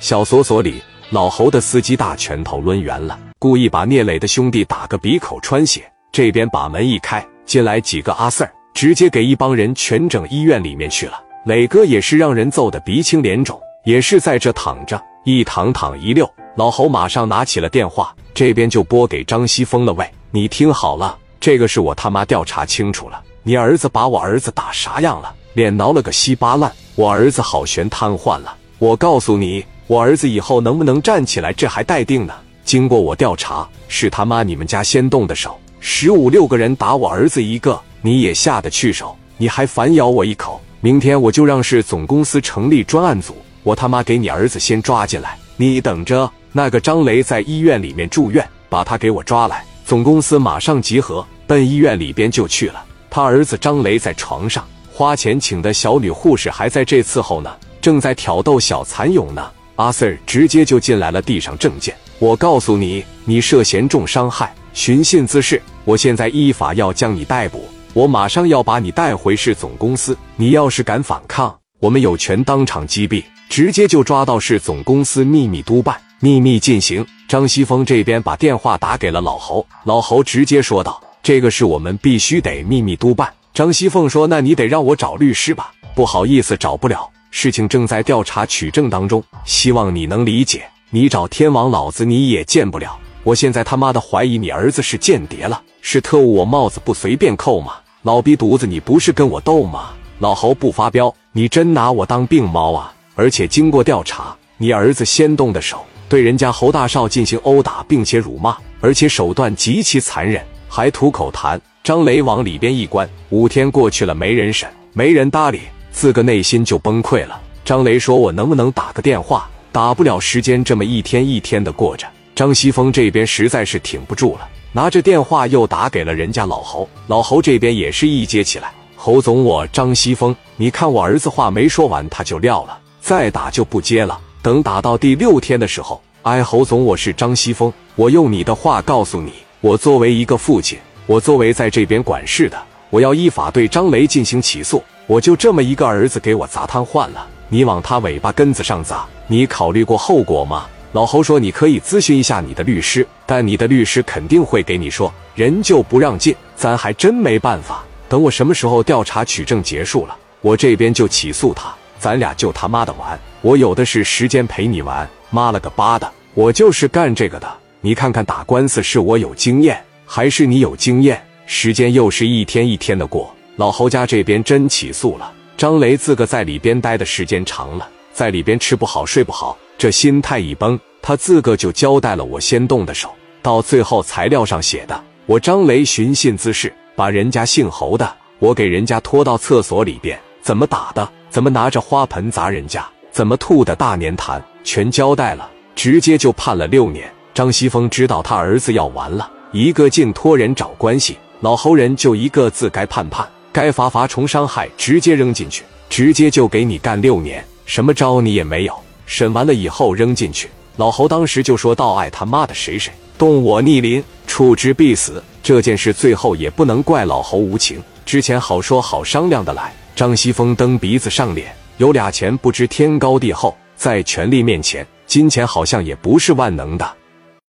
小锁锁里，老侯的司机大拳头抡圆了，故意把聂磊的兄弟打个鼻口穿血。这边把门一开，进来几个阿 Sir，直接给一帮人全整医院里面去了。磊哥也是让人揍得鼻青脸肿，也是在这躺着，一躺躺一溜。老侯马上拿起了电话，这边就拨给张西峰了。喂，你听好了，这个是我他妈调查清楚了，你儿子把我儿子打啥样了？脸挠了个稀巴烂，我儿子好悬瘫痪了。我告诉你。我儿子以后能不能站起来，这还待定呢。经过我调查，是他妈你们家先动的手，十五六个人打我儿子一个，你也下得去手？你还反咬我一口？明天我就让市总公司成立专案组，我他妈给你儿子先抓进来，你等着。那个张雷在医院里面住院，把他给我抓来，总公司马上集合，奔医院里边就去了。他儿子张雷在床上，花钱请的小女护士还在这伺候呢，正在挑逗小蚕蛹呢。阿 Sir 直接就进来了，递上证件。我告诉你，你涉嫌重伤害、寻衅滋事，我现在依法要将你逮捕。我马上要把你带回市总公司。你要是敢反抗，我们有权当场击毙，直接就抓到市总公司秘密督办，秘密进行。张西峰这边把电话打给了老侯，老侯直接说道：“这个是我们必须得秘密督办。”张西凤说：“那你得让我找律师吧？不好意思，找不了。”事情正在调查取证当中，希望你能理解。你找天王老子你也见不了。我现在他妈的怀疑你儿子是间谍了，是特务，我帽子不随便扣吗？老逼犊子，你不是跟我斗吗？老侯不发飙，你真拿我当病猫啊！而且经过调查，你儿子先动的手，对人家侯大少进行殴打，并且辱骂，而且手段极其残忍，还吐口痰。张雷往里边一关，五天过去了，没人审，没人搭理。自个内心就崩溃了。张雷说：“我能不能打个电话？打不了，时间这么一天一天的过着。”张西峰这边实在是挺不住了，拿着电话又打给了人家老侯。老侯这边也是一接起来：“侯总，我张西峰，你看我儿子话没说完他就撂了，再打就不接了。等打到第六天的时候，哎，侯总，我是张西峰，我用你的话告诉你，我作为一个父亲，我作为在这边管事的，我要依法对张雷进行起诉。”我就这么一个儿子给我砸瘫痪了，你往他尾巴根子上砸，你考虑过后果吗？老侯说你可以咨询一下你的律师，但你的律师肯定会给你说人就不让进，咱还真没办法。等我什么时候调查取证结束了，我这边就起诉他，咱俩就他妈的玩，我有的是时间陪你玩。妈了个巴的，我就是干这个的。你看看打官司是我有经验，还是你有经验？时间又是一天一天的过。老侯家这边真起诉了张雷，自个在里边待的时间长了，在里边吃不好睡不好，这心态一崩，他自个就交代了我先动的手。到最后材料上写的，我张雷寻衅滋事，把人家姓侯的，我给人家拖到厕所里边，怎么打的，怎么拿着花盆砸人家，怎么吐的大粘痰，全交代了，直接就判了六年。张西峰知道他儿子要完了，一个劲托人找关系，老侯人就一个字该判判。该罚罚重伤害，直接扔进去，直接就给你干六年，什么招你也没有。审完了以后扔进去，老侯当时就说道：“爱他妈的谁谁，动我逆鳞，处之必死。”这件事最后也不能怪老侯无情，之前好说好商量的来。张西峰蹬鼻子上脸，有俩钱不知天高地厚，在权力面前，金钱好像也不是万能的。